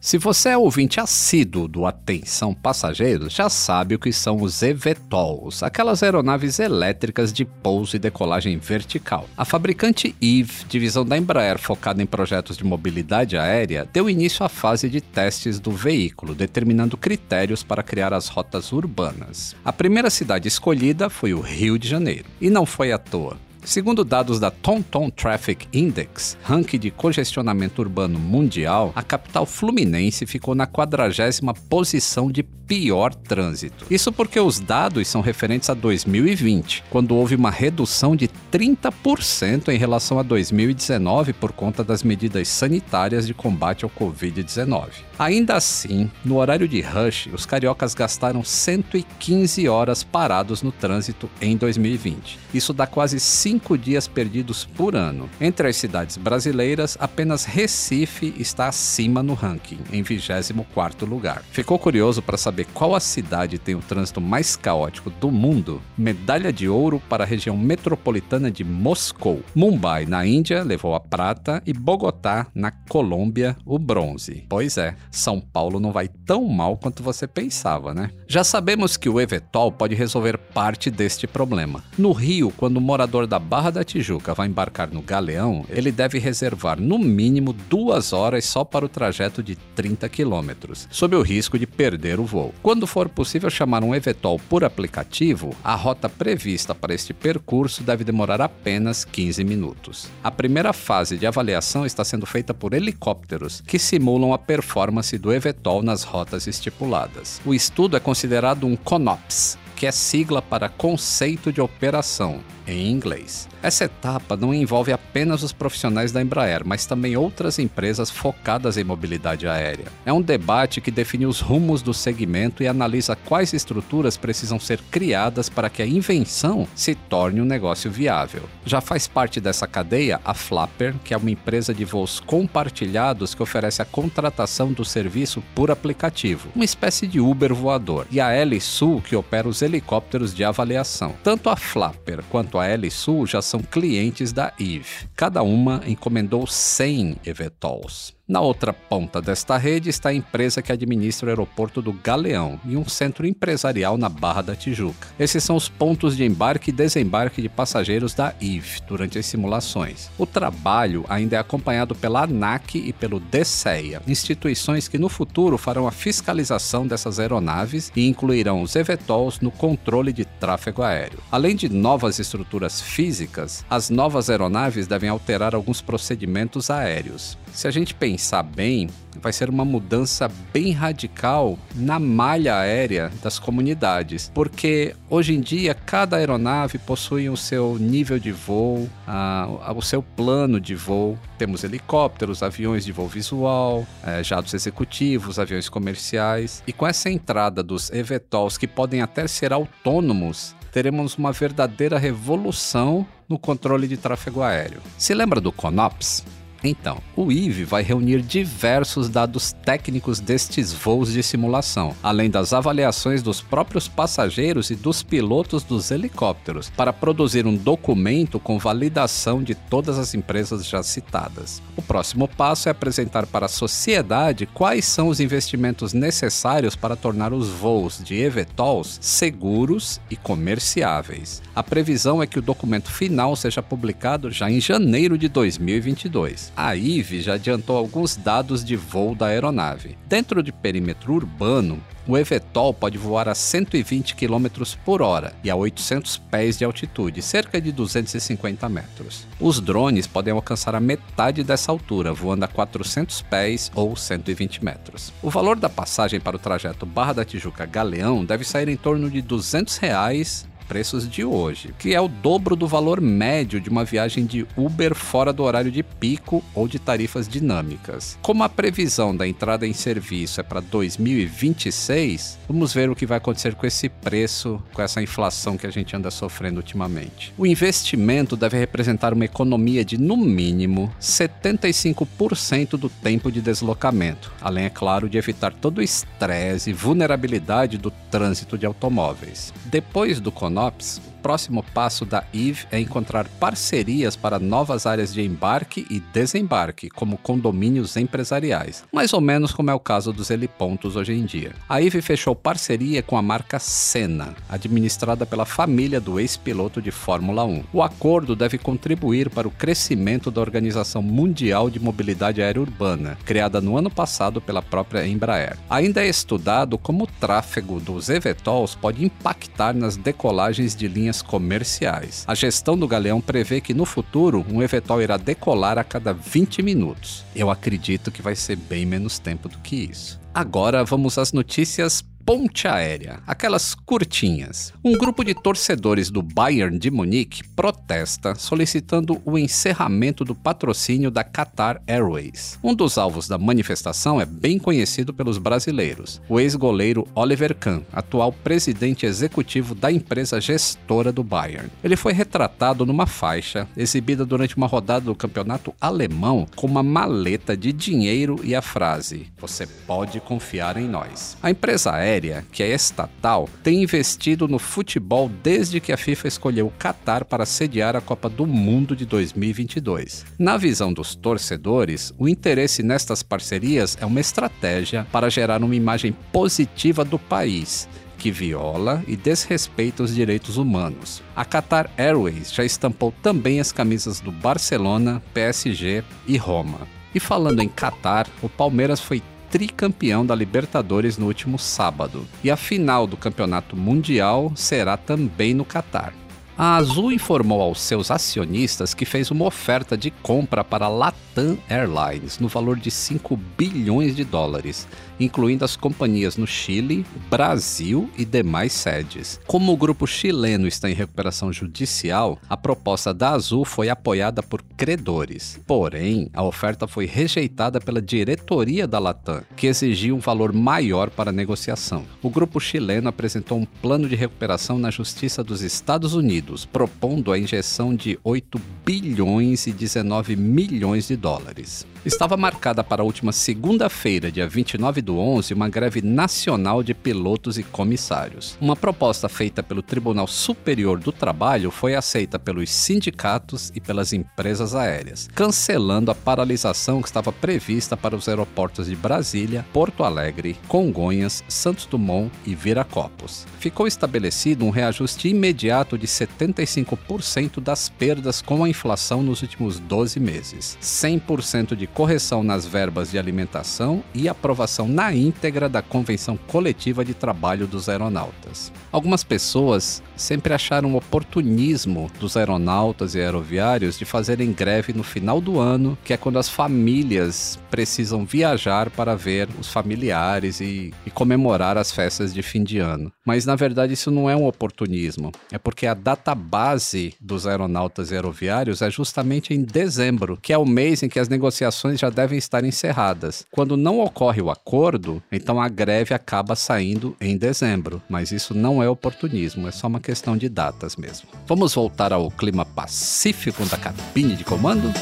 Se você é ouvinte assíduo do Atenção Passageiros, já sabe o que são os eVTOLs, aquelas aeronaves elétricas de pouso e decolagem vertical. A fabricante Eve, divisão da Embraer focada em projetos de mobilidade aérea, deu início à fase de testes do veículo, determinando critérios para criar as rotas urbanas. A primeira cidade escolhida foi o Rio de Janeiro, e não foi à toa. Segundo dados da TomTom Traffic Index, ranking de congestionamento urbano mundial, a capital fluminense ficou na 40 posição de pior trânsito. Isso porque os dados são referentes a 2020, quando houve uma redução de 30% em relação a 2019 por conta das medidas sanitárias de combate ao Covid-19. Ainda assim, no horário de rush, os cariocas gastaram 115 horas parados no trânsito em 2020. Isso dá quase 5 dias perdidos por ano. Entre as cidades brasileiras, apenas Recife está acima no ranking, em 24º lugar. Ficou curioso para saber qual a cidade tem o trânsito mais caótico do mundo? Medalha de ouro para a região metropolitana de Moscou. Mumbai, na Índia, levou a prata e Bogotá, na Colômbia, o bronze. Pois é, São Paulo não vai tão mal quanto você pensava, né? Já sabemos que o eVTOL pode resolver parte deste problema. No Rio, quando o morador da Barra da Tijuca vai embarcar no Galeão, ele deve reservar no mínimo duas horas só para o trajeto de 30 quilômetros, sob o risco de perder o voo. Quando for possível chamar um eVTOL por aplicativo, a rota prevista para este percurso deve demorar apenas 15 minutos. A primeira fase de avaliação está sendo feita por helicópteros, que simulam a performance do eVTOL nas rotas estipuladas. O estudo é considerado um CONOPS, que é sigla para Conceito de Operação, em inglês. Essa etapa não envolve apenas os profissionais da Embraer, mas também outras empresas focadas em mobilidade aérea. É um debate que define os rumos do segmento e analisa quais estruturas precisam ser criadas para que a invenção se torne um negócio viável. Já faz parte dessa cadeia a Flapper, que é uma empresa de voos compartilhados que oferece a contratação do serviço por aplicativo, uma espécie de Uber voador, e a Sul, que opera os helicópteros de avaliação. Tanto a Flapper quanto a Sul já são clientes da Eve. Cada uma encomendou 100 eVTOLs. Na outra ponta desta rede está a empresa que administra o aeroporto do Galeão e um centro empresarial na Barra da Tijuca. Esses são os pontos de embarque e desembarque de passageiros da IVE durante as simulações. O trabalho ainda é acompanhado pela ANAC e pelo DSEA, instituições que no futuro farão a fiscalização dessas aeronaves e incluirão os eVTOLs no controle de tráfego aéreo. Além de novas estruturas físicas, as novas aeronaves devem alterar alguns procedimentos aéreos. Se a gente pensar bem, vai ser uma mudança bem radical na malha aérea das comunidades, porque hoje em dia cada aeronave possui o seu nível de voo, a, o seu plano de voo. Temos helicópteros, aviões de voo visual, é, jatos executivos, aviões comerciais, e com essa entrada dos eVTOLs que podem até ser autônomos teremos uma verdadeira revolução no controle de tráfego aéreo. Se lembra do CONOPS? Então, o IVE vai reunir diversos dados técnicos destes voos de simulação, além das avaliações dos próprios passageiros e dos pilotos dos helicópteros, para produzir um documento com validação de todas as empresas já citadas. O próximo passo é apresentar para a sociedade quais são os investimentos necessários para tornar os voos de eVTOLs seguros e comerciáveis. A previsão é que o documento final seja publicado já em janeiro de 2022 a IVE já adiantou alguns dados de voo da aeronave. Dentro de perímetro urbano, o eVTOL pode voar a 120 km por hora e a 800 pés de altitude, cerca de 250 metros. Os drones podem alcançar a metade dessa altura, voando a 400 pés ou 120 metros. O valor da passagem para o trajeto Barra da Tijuca Galeão deve sair em torno de 200 reais preços de hoje, que é o dobro do valor médio de uma viagem de Uber fora do horário de pico ou de tarifas dinâmicas. Como a previsão da entrada em serviço é para 2026, vamos ver o que vai acontecer com esse preço, com essa inflação que a gente anda sofrendo ultimamente. O investimento deve representar uma economia de, no mínimo, 75% do tempo de deslocamento, além, é claro, de evitar todo o estresse e vulnerabilidade do trânsito de automóveis. Depois do Conops, próximo passo da Eve é encontrar parcerias para novas áreas de embarque e desembarque, como condomínios empresariais, mais ou menos como é o caso dos helipontos hoje em dia. A Eve fechou parceria com a marca Senna, administrada pela família do ex-piloto de Fórmula 1. O acordo deve contribuir para o crescimento da Organização Mundial de Mobilidade Aérea Urbana, criada no ano passado pela própria Embraer. Ainda é estudado como o tráfego dos eVTOLs pode impactar nas decolagens de linhas comerciais. A gestão do Galeão prevê que no futuro um eVTOL irá decolar a cada 20 minutos. Eu acredito que vai ser bem menos tempo do que isso. Agora vamos às notícias ponte aérea, aquelas curtinhas. Um grupo de torcedores do Bayern de Munique protesta solicitando o encerramento do patrocínio da Qatar Airways. Um dos alvos da manifestação é bem conhecido pelos brasileiros, o ex-goleiro Oliver Kahn, atual presidente executivo da empresa gestora do Bayern. Ele foi retratado numa faixa exibida durante uma rodada do campeonato alemão com uma maleta de dinheiro e a frase: Você pode confiar em nós. A empresa aérea aérea, que é estatal, tem investido no futebol desde que a FIFA escolheu o Catar para sediar a Copa do Mundo de 2022. Na visão dos torcedores, o interesse nestas parcerias é uma estratégia para gerar uma imagem positiva do país que viola e desrespeita os direitos humanos. A Qatar Airways já estampou também as camisas do Barcelona, PSG e Roma. E falando em Qatar, o Palmeiras foi tricampeão da Libertadores no último sábado, e a final do Campeonato Mundial será também no Catar. A Azul informou aos seus acionistas que fez uma oferta de compra para a Latam Airlines no valor de 5 bilhões de dólares, incluindo as companhias no Chile, Brasil e demais sedes. Como o grupo chileno está em recuperação judicial, a proposta da Azul foi apoiada por credores. Porém, a oferta foi rejeitada pela diretoria da Latam, que exigia um valor maior para a negociação. O grupo chileno apresentou um plano de recuperação na Justiça dos Estados Unidos, propondo a injeção de 8 bilhões e 19 milhões de dólares. Estava marcada para a última segunda-feira, dia 29 do 11, uma greve nacional de pilotos e comissários. Uma proposta feita pelo Tribunal Superior do Trabalho foi aceita pelos sindicatos e pelas empresas aéreas, cancelando a paralisação que estava prevista para os aeroportos de Brasília, Porto Alegre, Congonhas, Santos Dumont e Viracopos. Ficou estabelecido um reajuste imediato de 75% das perdas com a inflação nos últimos 12 meses, 100% de correção nas verbas de alimentação e aprovação na íntegra da Convenção Coletiva de Trabalho dos Aeronautas. Algumas pessoas sempre acharam oportunismo dos aeronautas e aeroviários de fazerem greve no final do ano, que é quando as famílias precisam viajar para ver os familiares e, e comemorar as festas de fim de ano. Mas na verdade isso não é um oportunismo, é porque a data base dos aeronautas e aeroviários é justamente em dezembro, que é o mês em que as negociações já devem estar encerradas. Quando não ocorre o acordo, então a greve acaba saindo em dezembro, mas isso não é oportunismo, é só uma questão de datas mesmo. Vamos voltar ao clima pacífico da cabine de comando?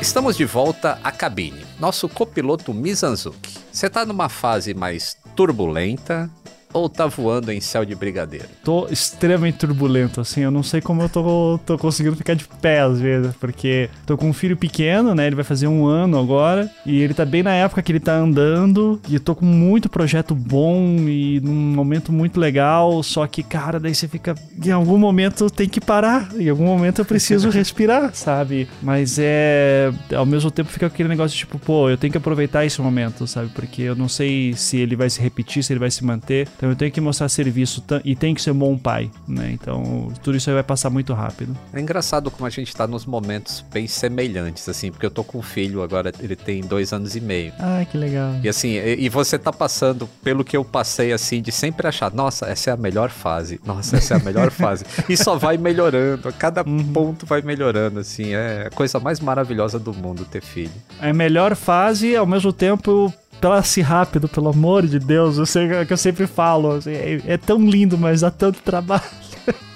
Estamos de volta à cabine. Nosso copiloto Mizanzuki. Você está numa fase mais turbulenta, ou tá voando em céu de brigadeiro? Tô extremamente turbulento, assim. Eu não sei como eu tô, tô conseguindo ficar de pé às vezes, porque tô com um filho pequeno, né? Ele vai fazer um ano agora, e ele tá bem na época que ele tá andando, e eu tô com muito projeto bom e num momento muito legal. Só que, cara, daí você fica. Em algum momento tem que parar, em algum momento eu preciso [LAUGHS] respirar, sabe? Mas é. Ao mesmo tempo fica aquele negócio tipo, pô, eu tenho que aproveitar esse momento, sabe? Porque eu não sei se ele vai se repetir, se ele vai se manter. Então eu tenho que mostrar serviço e tem que ser um bom pai, né? Então tudo isso aí vai passar muito rápido. É engraçado como a gente tá nos momentos bem semelhantes, assim, porque eu tô com um filho agora, ele tem dois anos e meio. Ah, que legal. E assim, e, e você tá passando pelo que eu passei, assim, de sempre achar, nossa, essa é a melhor fase, nossa, essa é a melhor fase. [LAUGHS] E só vai melhorando, a cada uhum. ponto vai melhorando, assim, é a coisa mais maravilhosa do mundo ter filho. É a melhor fase, ao mesmo tempo passe rápido, pelo amor de Deus. Eu sei que eu sempre falo. Assim, é, é tão lindo, mas dá tanto trabalho. [LAUGHS]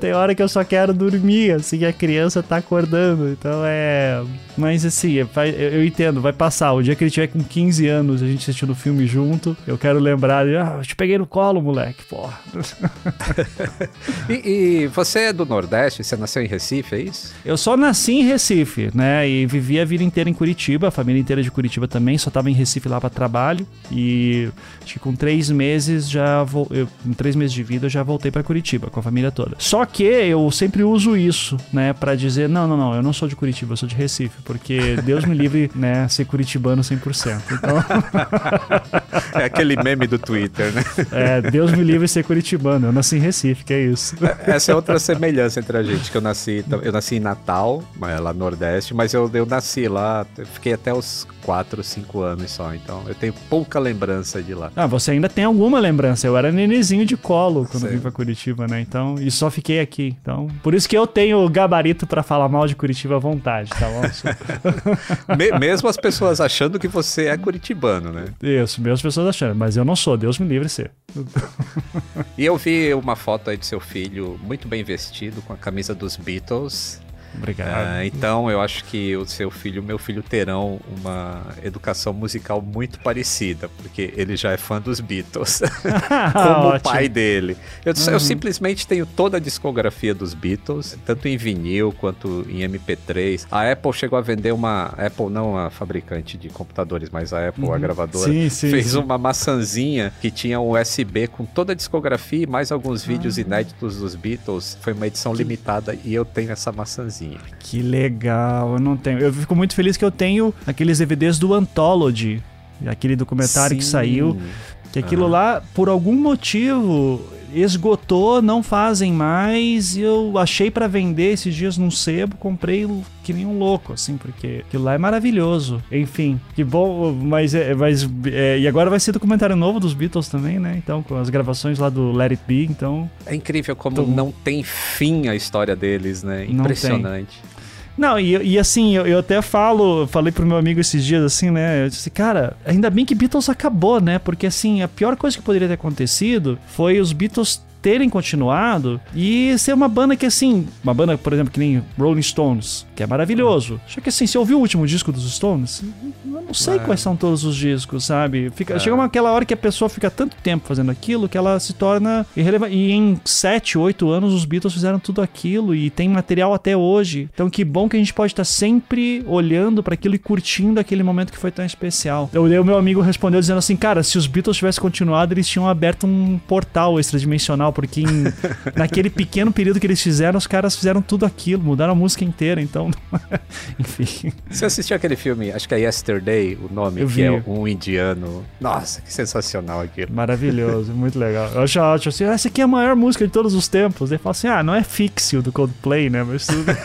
Tem hora que eu só quero dormir, assim, a criança tá acordando. Então é. Mas assim, é, eu entendo, vai passar. O dia que ele tiver com 15 anos, a gente assistindo o filme junto, eu quero lembrar de, ah, eu te peguei no colo, moleque, porra. [LAUGHS] e, e, você é do Nordeste? Você nasceu em Recife, é isso? Eu só nasci em Recife, né? E vivi a vida inteira em Curitiba, a família inteira de Curitiba também, só tava em Recife lá para trabalho. E acho que com três meses já. Vou, eu, com três meses de vida eu já voltei para Curitiba com a família toda. Só que eu sempre uso isso, né, para dizer, não, não, não, eu não sou de Curitiba, eu sou de Recife, porque Deus me livre, [LAUGHS] né, ser curitibano 100%. Então... [LAUGHS] é aquele meme do Twitter, né? [LAUGHS] É, Deus me livre ser curitibano, eu nasci em Recife, que é isso. É, essa é outra semelhança entre a gente, que eu nasci, eu nasci em Natal, lá no Nordeste, mas eu, eu nasci lá, fiquei até os 4, 5 anos só, então eu tenho pouca lembrança de lá. Ah, você ainda tem alguma lembrança, eu era nenezinho de colo quando vim pra Curitiba, né? Então, e só fiquei aqui. Então, por isso que eu tenho gabarito para falar mal de Curitiba à vontade, tá bom? [LAUGHS] [LAUGHS] mesmo as pessoas achando que você é curitibano, né? Isso, mesmo as pessoas achando, mas eu não sou, Deus me livre ser. e eu vi uma foto aí do seu filho muito bem vestido com a camisa dos Beatles Obrigado. Ah, então eu acho que o seu filho e o meu filho terão uma educação musical muito parecida, porque ele já é fã dos Beatles, [LAUGHS] [LAUGHS] como o pai dele. Eu, uhum. eu, simplesmente tenho toda a discografia dos Beatles, tanto em vinil quanto em MP3. A Apple chegou a vender uma. Apple não a fabricante de computadores, mas a Apple, uhum. a gravadora, sim, sim, fez sim. uma maçãzinha que tinha um USB com toda a discografia e mais alguns vídeos ah. inéditos dos Beatles. Foi uma edição limitada e eu tenho essa maçãzinha. Que legal, eu não tenho. Eu fico muito feliz que eu tenho aqueles DVDs do Anthology, aquele documentário Sim. que saiu. Que aquilo lá, por algum motivo, esgotou, não fazem mais. Eu achei para vender esses dias num sebo, comprei que nem um louco, assim, porque aquilo lá é maravilhoso. Enfim, que bom, mas, é, mas é, e agora vai ser documentário novo dos Beatles também, né? Então, com as gravações lá do Let It Be, então. É incrível como tô... não tem fim a história deles, né? Impressionante. Não, e, e assim, eu, eu, até falo, falei pro meu amigo esses dias assim, né? Eu disse, cara, ainda bem que Beatles acabou, né? Porque assim, a pior coisa que poderia ter acontecido foi os Beatles terem continuado e ser uma banda que, assim, uma banda, por exemplo, que nem Rolling Stones, que é maravilhoso. Só que, assim, você ouviu o último disco dos Stones? Não sei é. quais são todos os discos, sabe? Fica, é. Chega uma, aquela hora que a pessoa fica tanto tempo fazendo aquilo que ela se torna irrelevante. E em 7, 8 anos os Beatles fizeram tudo aquilo e tem material até hoje. Então que bom que a gente pode estar sempre olhando para aquilo e curtindo aquele momento que foi tão especial. Eu, o meu amigo respondeu dizendo assim, cara, se os Beatles tivessem continuado, eles tinham aberto um portal extradimensional, porque em, [LAUGHS] naquele pequeno período que eles fizeram, os caras fizeram tudo aquilo, mudaram a música inteira, então, [LAUGHS] enfim. Você assistiu aquele filme, acho que é Yesterday, o nome, eu que vi. é um indiano. Nossa, que sensacional aquilo. Maravilhoso, muito legal. Eu acho ótimo assim, essa aqui é a maior música de todos os tempos. Ele fala assim, ah, não é Fixio do Coldplay, né, mas tudo... [LAUGHS]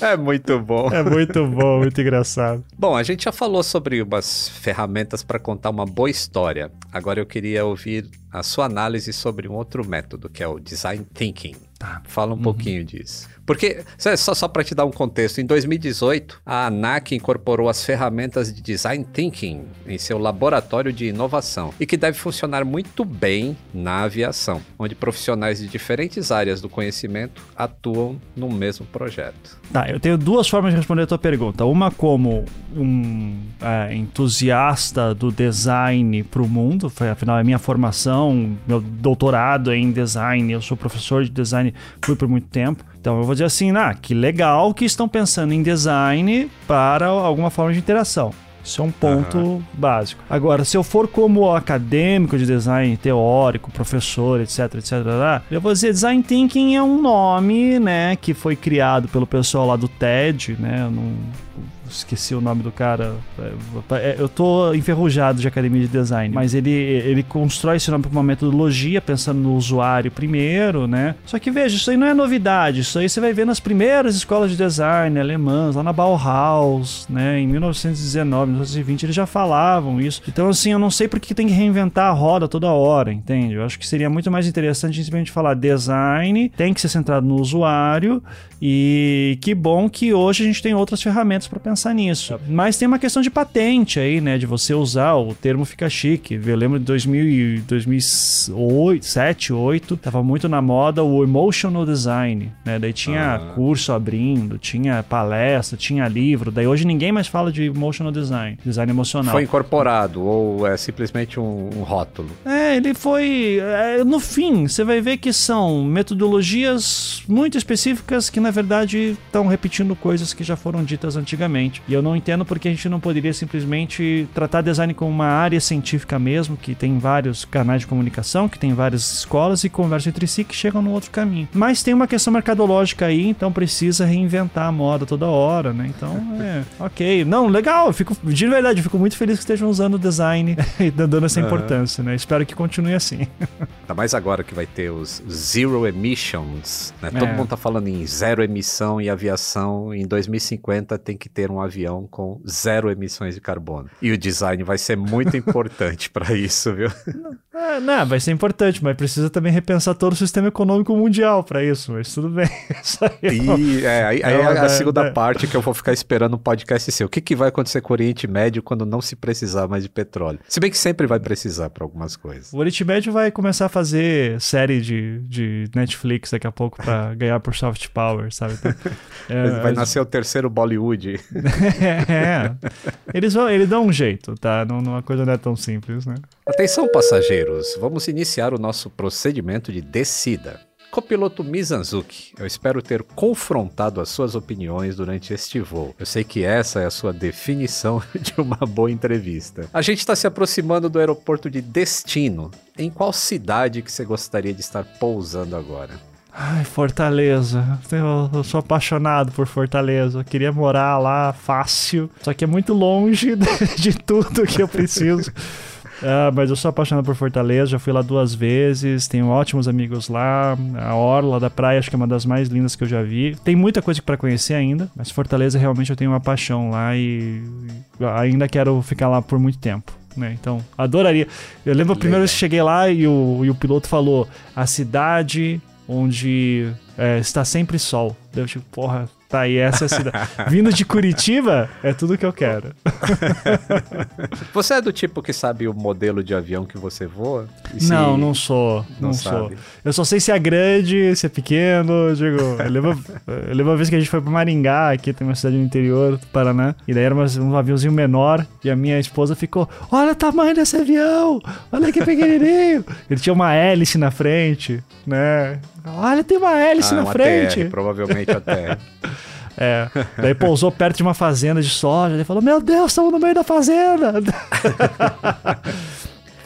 é muito bom. É muito bom, muito engraçado. Bom, a gente já falou sobre umas ferramentas para contar uma boa história. Agora eu queria ouvir a sua análise sobre um outro método, que é o design thinking. Tá. Fala um uhum. pouquinho disso. Porque, só, só para te dar um contexto, em 2018, a ANAC incorporou as ferramentas de Design Thinking em seu laboratório de inovação e que deve funcionar muito bem na aviação, onde profissionais de diferentes áreas do conhecimento atuam no mesmo projeto. Tá, eu tenho duas formas de responder a tua pergunta. Uma como um é, entusiasta do design para o mundo, foi afinal a minha formação, meu doutorado é em design, eu sou professor de design, fui por muito tempo. Então eu vou dizer assim, ah, que legal que estão pensando em design para alguma forma de interação. Isso é um ponto uhum. básico. Agora, se eu for como acadêmico de design teórico, professor, etc, etc, eu vou dizer design thinking é um nome, né, que foi criado pelo pessoal lá do TED, né, num, esqueci o nome do cara. É, é, eu tô enferrujado de academia de design, mas ele, ele constrói esse nome para uma metodologia, pensando no usuário primeiro, né? Só que veja, isso aí não é novidade. Isso aí você vai ver nas primeiras escolas de design alemãs, lá na Bauhaus, né? Em 1919, 1920, eles já falavam isso. Então, assim, eu não sei por que tem que reinventar a roda toda hora, entende? Eu acho que seria muito mais interessante simplesmente falar design, tem que ser centrado no usuário e que bom que hoje a gente tem outras ferramentas para pensar nisso. Mas tem uma questão de patente aí, né? De você usar, o termo fica chique. Eu lembro de 2000, 2007, 2008, tava muito na moda o emotional design, né? Daí tinha ah. curso abrindo, tinha palestra, tinha livro. Daí hoje ninguém mais fala de emotional design, design emocional. Foi incorporado ou é simplesmente um, um rótulo? É, ele foi. É, no fim, você vai ver que são metodologias muito específicas que na verdade estão repetindo coisas que já foram ditas antigamente. E eu não entendo porque a gente não poderia simplesmente tratar design como uma área científica mesmo, que tem vários canais de comunicação, que tem várias escolas e conversam entre si que chegam no outro caminho. Mas tem uma questão mercadológica aí, então precisa reinventar a moda toda hora, né? Então, é, [LAUGHS] ok. Não, legal, fico, de verdade, fico muito feliz que estejam usando o design [LAUGHS] e dando essa importância, né? Espero que continue assim. [LAUGHS] Ainda mais agora que vai ter os Zero Emissions, né? Todo é. mundo tá falando em zero emissão e aviação em 2050 tem que ter um avião com zero emissões de carbono. E o design vai ser muito [LAUGHS] importante para isso, viu? É, não, vai ser importante, mas precisa também repensar todo o sistema econômico mundial para isso, mas tudo bem. [LAUGHS] e é, aí, aí é a segunda parte que eu vou ficar esperando um podcast seu. O que, que vai acontecer com o Oriente Médio quando não se precisar mais de petróleo? Se bem que sempre vai precisar para algumas coisas. O Oriente Médio vai começar a fazer série de, de Netflix daqui a pouco para [LAUGHS] ganhar por soft power, sabe? Então, é, vai nascer o terceiro Bollywood. [LAUGHS] é, eles, vão, eles dão um jeito, tá? Não, não, a coisa não é tão simples, né? Atenção, passageiros, vamos iniciar o nosso procedimento de descida. Copiloto Mizanzuki, eu espero ter confrontado as suas opiniões durante este voo. Eu sei que essa é a sua definição [LAUGHS] de uma boa entrevista. A gente está se aproximando do aeroporto de destino. Em qual cidade que você gostaria de estar pousando agora? Ai, Fortaleza. Eu, eu, sou apaixonado por Fortaleza. Eu queria morar lá fácil. Só que é muito longe [LAUGHS] de, de tudo que eu preciso. [LAUGHS] Uh, mas eu sou apaixonado por Fortaleza, já fui lá duas vezes, tenho ótimos amigos lá. A Orla da praia acho que é uma das mais lindas que eu já vi. Tem muita coisa para conhecer ainda, mas Fortaleza realmente eu tenho uma paixão lá e ainda quero ficar lá por muito tempo. Né? Então, adoraria. Eu lembro a primeira vez que cheguei lá e o, e o piloto falou: a cidade onde é, está sempre sol. Eu tipo, porra, Tá aí, essa é a cidade. Vindo de Curitiba, é tudo que eu quero. [LAUGHS] Você é do tipo que sabe o modelo de avião que você voa? Se- Não, não sou. Não, Não sou. sabe. Eu só sei se é grande, se é pequeno. eu Digo, eu lembro, eu lembro uma vez que a gente foi pra Maringá, aqui tem uma cidade no interior do Paraná, e daí era um aviãozinho menor, e a minha esposa ficou: Olha o tamanho desse avião! Olha que pequenininho! Ele tinha uma hélice na frente, né? Olha, tem uma hélice Ah, na uma frente. TR, provavelmente [LAUGHS] a. É. Daí pousou perto de uma fazenda de soja. Ele falou: Meu Deus, estamos no meio da fazenda. [LAUGHS]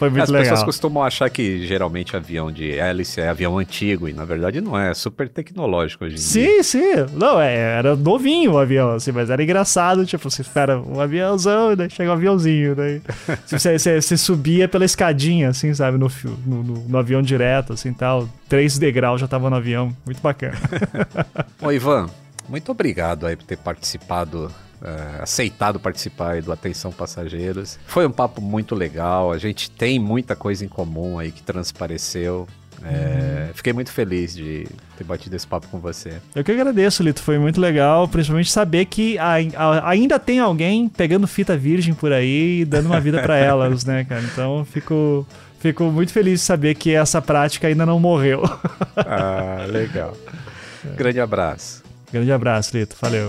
Foi muito As legal. pessoas costumam achar que geralmente avião de hélice é avião antigo, e na verdade não é, é super tecnológico hoje em dia. Sim, sim. Não, é, era novinho o avião, assim, mas era engraçado. Tipo, você espera um aviãozão e daí chega um aviãozinho. Daí [LAUGHS] você, você- você subia pela escadinha, assim, sabe? No, no, no- no avião direto, assim tal. Três degraus já tava no avião. Muito bacana. [LAUGHS] Ô Ivan, muito obrigado aí por ter participado, eh, aceitado participar aí do Atenção Passageiros. Foi um papo muito legal, a gente tem muita coisa em comum aí que transpareceu. Eh, Fiquei muito feliz de ter batido esse papo com você. Eu que agradeço, Lito. Foi muito legal, principalmente saber que ai- a- ainda tem alguém pegando fita virgem por aí e dando uma vida pra [LAUGHS] elas, né, cara? Então, fico. Fico muito feliz de saber que essa prática ainda não morreu. Ah, legal. [LAUGHS] Grande abraço. Grande abraço, Lito. Valeu.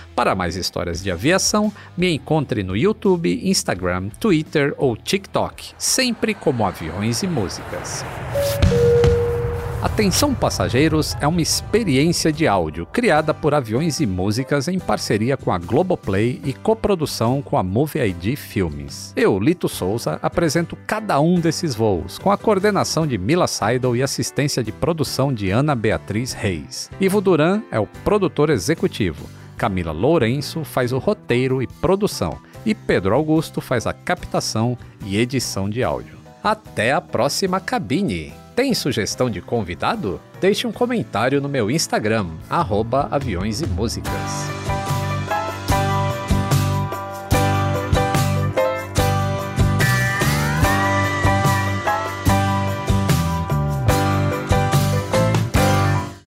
Para mais histórias de aviação, me encontre no YouTube, Instagram, Twitter ou TikTok, sempre como Aviões e Músicas. Atenção Passageiros é uma experiência de áudio criada por Aviões e Músicas em parceria com a Globoplay e coprodução com a Movie ID Filmes. Eu, Lito Souza, apresento cada um desses voos, com a coordenação de Mila Seidel e assistência de produção de Ana Beatriz Reis. Ivo Duran é o produtor executivo. Camila Lourenço faz o roteiro e produção, e Pedro Augusto faz a captação e edição de áudio. Até a próxima cabine! Tem sugestão de convidado? Deixe um comentário no meu Instagram, arroba aviões e músicas.